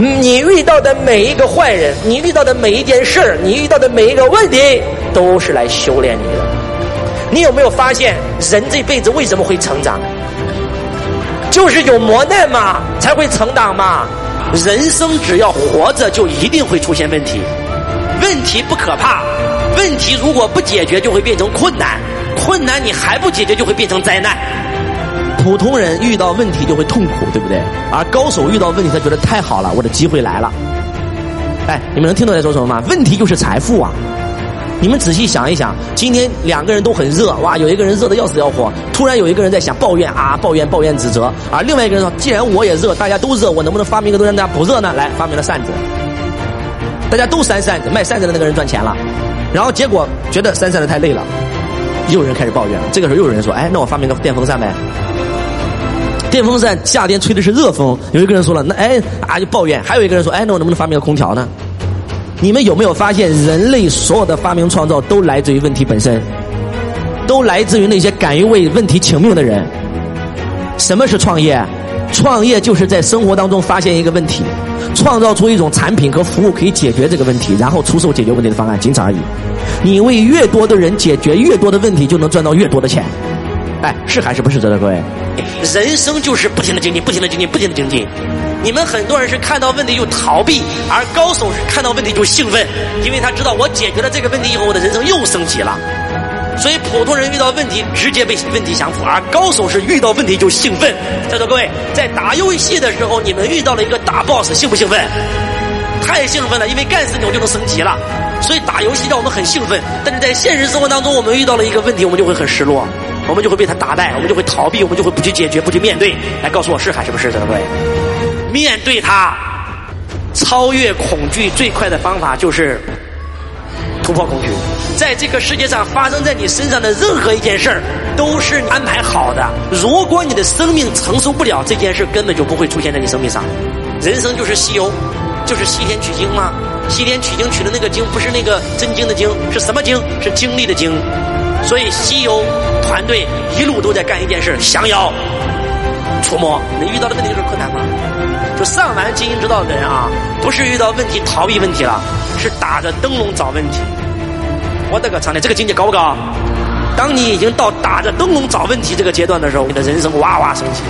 你遇到的每一个坏人，你遇到的每一件事儿，你遇到的每一个问题，都是来修炼你的。你有没有发现，人这辈子为什么会成长？就是有磨难嘛，才会成长嘛。人生只要活着，就一定会出现问题。问题不可怕，问题如果不解决，就会变成困难。困难你还不解决，就会变成灾难。普通人遇到问题就会痛苦，对不对？而高手遇到问题，他觉得太好了，我的机会来了。哎，你们能听懂在说什么吗？问题就是财富啊！你们仔细想一想，今天两个人都很热，哇，有一个人热的要死要活，突然有一个人在想抱怨啊，抱怨抱怨指责，而另外一个人说，既然我也热，大家都热，我能不能发明一个东西让大家不热呢？来，发明了扇子，大家都扇扇子，卖扇子的那个人赚钱了，然后结果觉得扇扇子太累了，又有人开始抱怨了。这个时候又有人说，哎，那我发明个电风扇呗。电风扇夏天吹的是热风，有一个人说了，那哎啊就抱怨，还有一个人说，哎，那我能不能发明个空调呢？你们有没有发现，人类所有的发明创造都来自于问题本身，都来自于那些敢于为问题请命的人。什么是创业？创业就是在生活当中发现一个问题，创造出一种产品和服务可以解决这个问题，然后出售解决问题的方案，仅此而已。你为越多的人解决越多的问题，就能赚到越多的钱。哎，是还是不是？这的各位？人生就是不停的精进，不停的精进，不停的精进。你们很多人是看到问题就逃避，而高手是看到问题就兴奋，因为他知道我解决了这个问题以后，我的人生又升级了。所以普通人遇到问题直接被问题降服，而高手是遇到问题就兴奋。在座各位，在打游戏的时候，你们遇到了一个大 boss，兴不兴奋？太兴奋了，因为干死你我就能升级了。所以打游戏让我们很兴奋，但是在现实生活当中，我们遇到了一个问题，我们就会很失落。我们就会被他打败，我们就会逃避，我们就会不去解决，不去面对。来告诉我是还是不是？各位，面对他，超越恐惧最快的方法就是突破恐惧。在这个世界上发生在你身上的任何一件事儿，都是安排好的。如果你的生命承受不了这件事，根本就不会出现在你生命上。人生就是西游，就是西天取经吗？西天取经取的那个经，不是那个真经的经，是什么经？是经历的经。所以西游。团队一路都在干一件事：降妖、除魔。你遇到的问题就是困难吗？就上完经营之道的人啊，不是遇到问题逃避问题了，是打着灯笼找问题。我的个苍天，这个境界高不高？当你已经到打着灯笼找问题这个阶段的时候，你的人生哇哇升级。